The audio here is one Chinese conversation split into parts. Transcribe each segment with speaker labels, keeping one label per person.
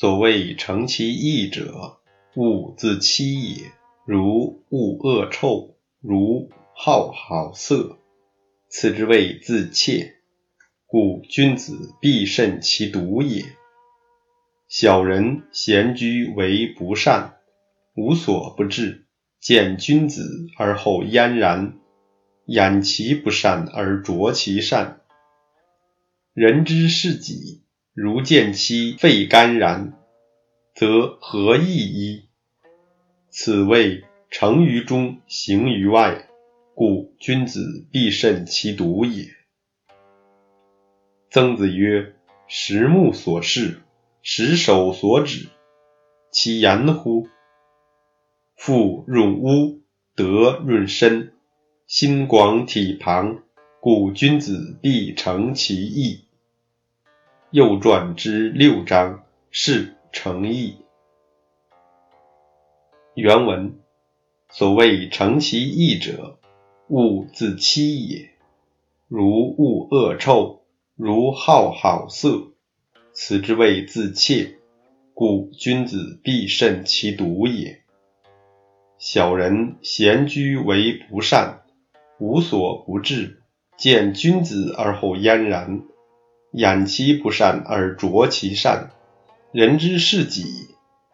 Speaker 1: 所谓诚其意者，物自欺也。如恶恶臭，如好好色，此之谓自怯。故君子必慎其独也。小人闲居为不善，无所不至。见君子而后焉然，掩其不善而着其善。人之是己，如见其肺肝然，则何益矣？此谓诚于中，行于外。故君子必慎其独也。曾子曰：“十目所视，十手所指，其言乎？富润屋，德润身，心广体庞。故君子必诚其意。”右传之六章是诚意。原文：所谓诚其意者，物自欺也。如恶恶臭，如好好色，此之谓自怯。故君子必慎其独也。小人闲居为不善，无所不至。见君子而后焉然。掩其不善而著其善，人之视己，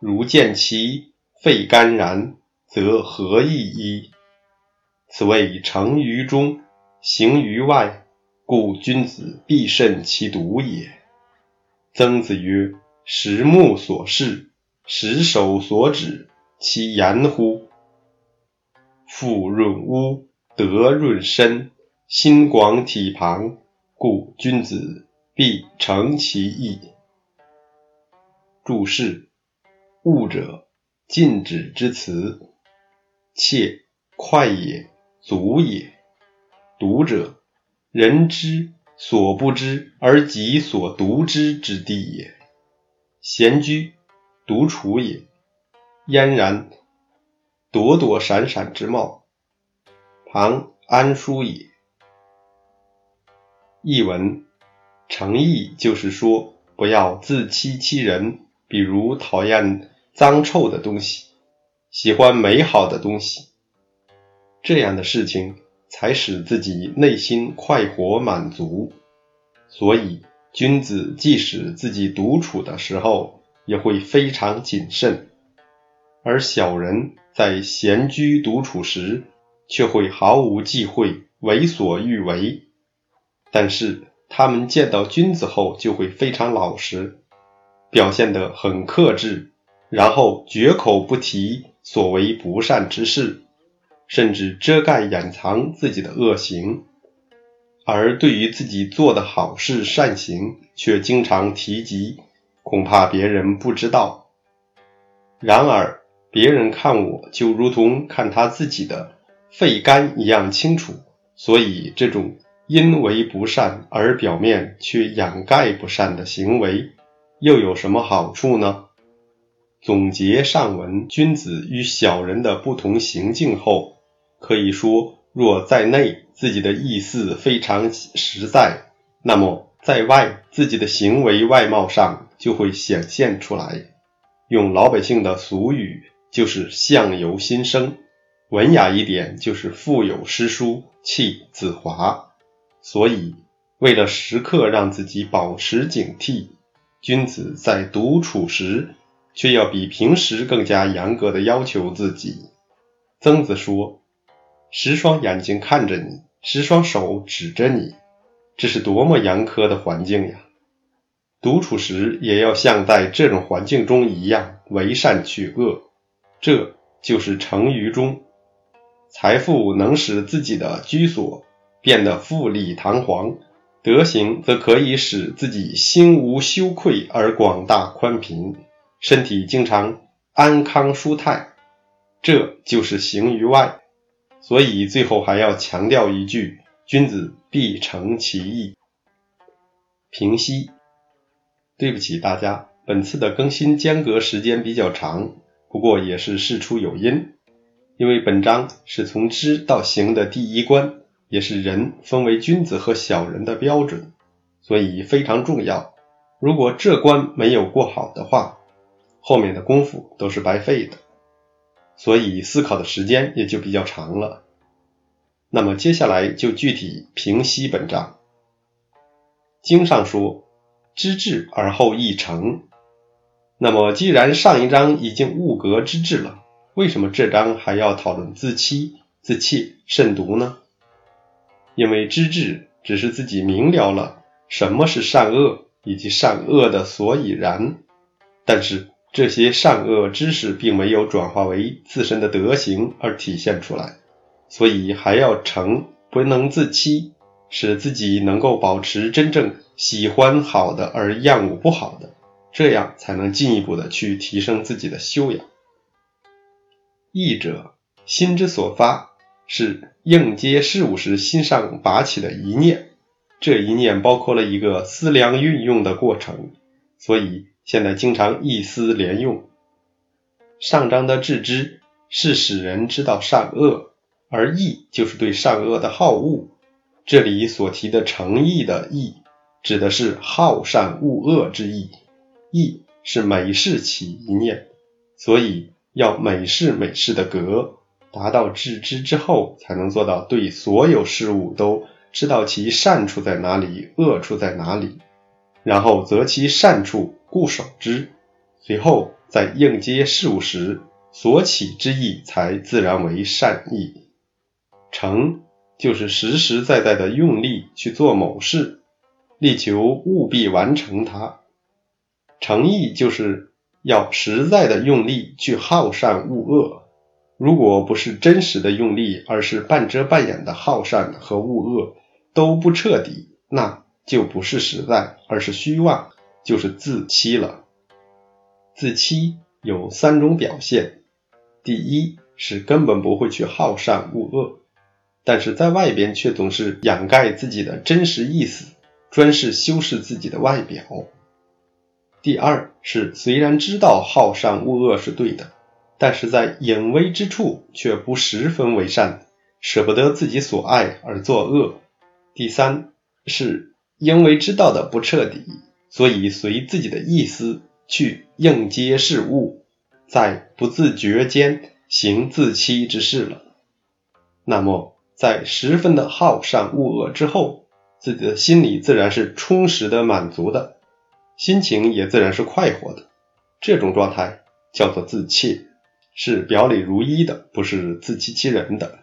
Speaker 1: 如见其肺肝然，则何益矣？此谓诚于中，行于外。故君子必慎其独也。曾子曰：“十目所视，十手所指，其言乎？富润屋，德润身，心广体庞。故君子。”必诚其意。注释：物者，禁止之词。切，快也，足也。独者，人之所不知而己所独知之地也。闲居，独处也。嫣然，躲躲闪闪之貌。旁，安舒也。译文。诚意就是说，不要自欺欺人。比如讨厌脏臭的东西，喜欢美好的东西，这样的事情才使自己内心快活满足。所以，君子即使自己独处的时候，也会非常谨慎；而小人在闲居独处时，却会毫无忌讳，为所欲为。但是，他们见到君子后就会非常老实，表现得很克制，然后绝口不提所为不善之事，甚至遮盖掩藏自己的恶行；而对于自己做的好事善行，却经常提及，恐怕别人不知道。然而别人看我就如同看他自己的肺肝一样清楚，所以这种。因为不善而表面却掩盖不善的行为，又有什么好处呢？总结上文君子与小人的不同行径后，可以说，若在内自己的意思非常实在，那么在外自己的行为外貌上就会显现出来。用老百姓的俗语，就是相由心生；文雅一点，就是腹有诗书气自华。所以，为了时刻让自己保持警惕，君子在独处时却要比平时更加严格的要求自己。曾子说：“十双眼睛看着你，十双手指着你，这是多么严苛的环境呀！”独处时也要像在这种环境中一样，为善去恶，这就是成于中。财富能使自己的居所。变得富丽堂皇，德行则可以使自己心无羞愧而广大宽平，身体经常安康舒泰，这就是行于外。所以最后还要强调一句：君子必诚其意。平息，对不起大家，本次的更新间隔时间比较长，不过也是事出有因，因为本章是从知到行的第一关。也是人分为君子和小人的标准，所以非常重要。如果这关没有过好的话，后面的功夫都是白费的，所以思考的时间也就比较长了。那么接下来就具体平息本章。经上说：“知至而后意诚。”那么既然上一章已经物格知至了，为什么这章还要讨论自欺、自弃、慎独呢？因为知至只是自己明了了什么是善恶以及善恶的所以然，但是这些善恶知识并没有转化为自身的德行而体现出来。所以还要成，不能自欺，使自己能够保持真正喜欢好的而厌恶不好的，这样才能进一步的去提升自己的修养。义者，心之所发，是应接事物时心上拔起的一念，这一念包括了一个思量运用的过程，所以现在经常一思连用。上章的致知是使人知道善恶。而义就是对善恶的好恶，这里所提的诚意的义，指的是好善恶恶之意。义是每事起一念，所以要每事每事的格，达到致知之后，才能做到对所有事物都知道其善处在哪里，恶处在哪里，然后择其善处固守之，随后在应接事物时所起之意，才自然为善意。诚就是实实在在的用力去做某事，力求务必完成它。诚意就是要实在的用力去好善恶恶。如果不是真实的用力，而是半遮半掩的好善和恶恶都不彻底，那就不是实在，而是虚妄，就是自欺了。自欺有三种表现：第一是根本不会去好善恶恶。但是在外边却总是掩盖自己的真实意思，专是修饰自己的外表。第二是虽然知道好善恶恶是对的，但是在隐微之处却不十分为善，舍不得自己所爱而作恶。第三是因为知道的不彻底，所以随自己的意思去应接事物，在不自觉间行自欺之事了。那么。在十分的好善恶恶之后，自己的心里自然是充实的、满足的，心情也自然是快活的。这种状态叫做自切，是表里如一的，不是自欺欺人的。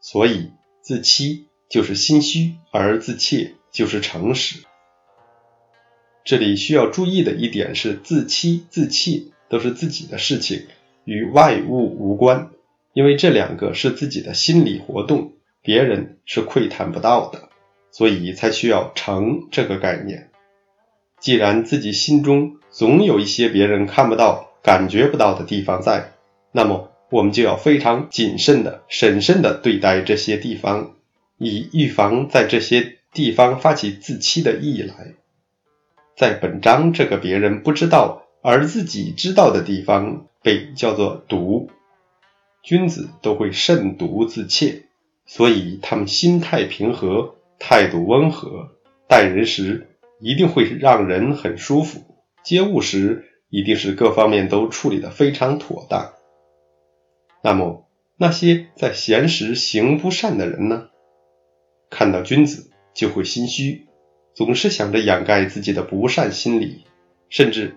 Speaker 1: 所以自欺就是心虚，而自怯就是诚实。这里需要注意的一点是，自欺自切都是自己的事情，与外物无关。因为这两个是自己的心理活动，别人是窥探不到的，所以才需要诚这个概念。既然自己心中总有一些别人看不到、感觉不到的地方在，那么我们就要非常谨慎的、审慎的对待这些地方，以预防在这些地方发起自欺的意来。在本章这个别人不知道而自己知道的地方，被叫做毒。君子都会慎独自切，所以他们心态平和，态度温和，待人时一定会让人很舒服，接物时一定是各方面都处理的非常妥当。那么那些在闲时行不善的人呢？看到君子就会心虚，总是想着掩盖自己的不善心理，甚至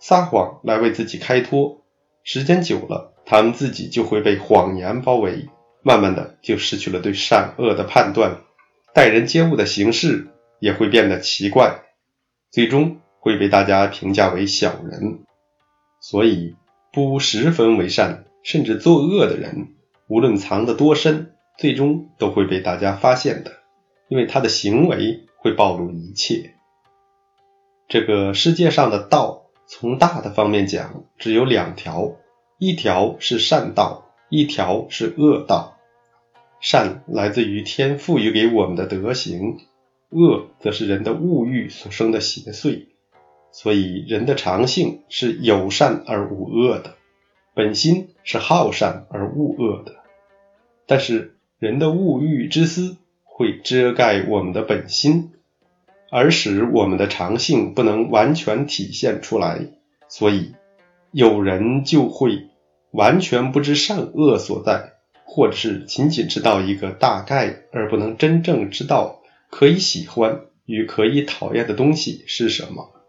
Speaker 1: 撒谎来为自己开脱，时间久了。他们自己就会被谎言包围，慢慢的就失去了对善恶的判断，待人接物的形式也会变得奇怪，最终会被大家评价为小人。所以，不十分为善甚至作恶的人，无论藏得多深，最终都会被大家发现的，因为他的行为会暴露一切。这个世界上的道，从大的方面讲，只有两条。一条是善道，一条是恶道。善来自于天赋予给我们的德行，恶则是人的物欲所生的邪祟。所以人的常性是有善而无恶的，本心是好善而恶恶的。但是人的物欲之私会遮盖我们的本心，而使我们的常性不能完全体现出来。所以。有人就会完全不知善恶所在，或者是仅仅知道一个大概，而不能真正知道可以喜欢与可以讨厌的东西是什么。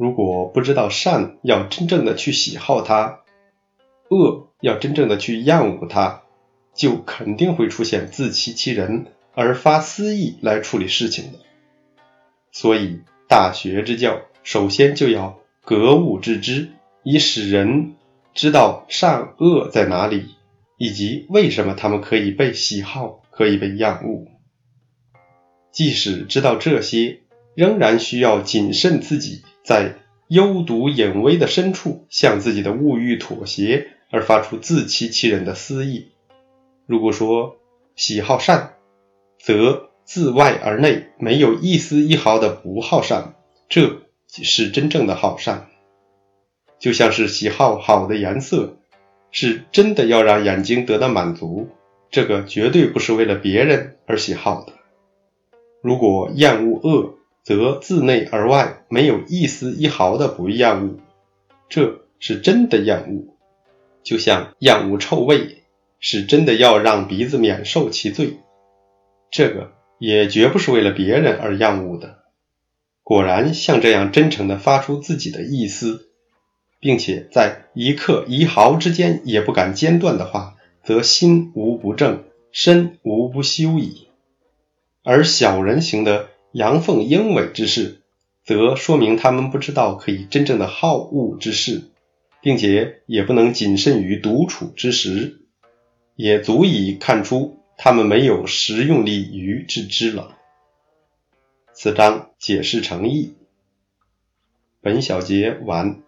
Speaker 1: 如果不知道善要真正的去喜好它，恶要真正的去厌恶它，就肯定会出现自欺欺人而发私意来处理事情的。所以，大学之教首先就要格物致知，以使人知道善恶在哪里，以及为什么他们可以被喜好，可以被厌恶。即使知道这些，仍然需要谨慎自己。在幽毒隐微的深处，向自己的物欲妥协，而发出自欺欺人的私意。如果说喜好善，则自外而内没有一丝一毫的不好善，这是真正的好善。就像是喜好好的颜色，是真的要让眼睛得到满足，这个绝对不是为了别人而喜好的。如果厌恶恶，则自内而外没有一丝一毫的不厌恶，这是真的厌恶。就像厌恶臭味，是真的要让鼻子免受其罪，这个也绝不是为了别人而厌恶的。果然，像这样真诚的发出自己的意思，并且在一刻一毫之间也不敢间断的话，则心无不正，身无不修矣。而小人行的。阳奉阴违之事，则说明他们不知道可以真正的好恶之事，并且也不能谨慎于独处之时，也足以看出他们没有实用力于自知了。此章解释诚意。本小节完。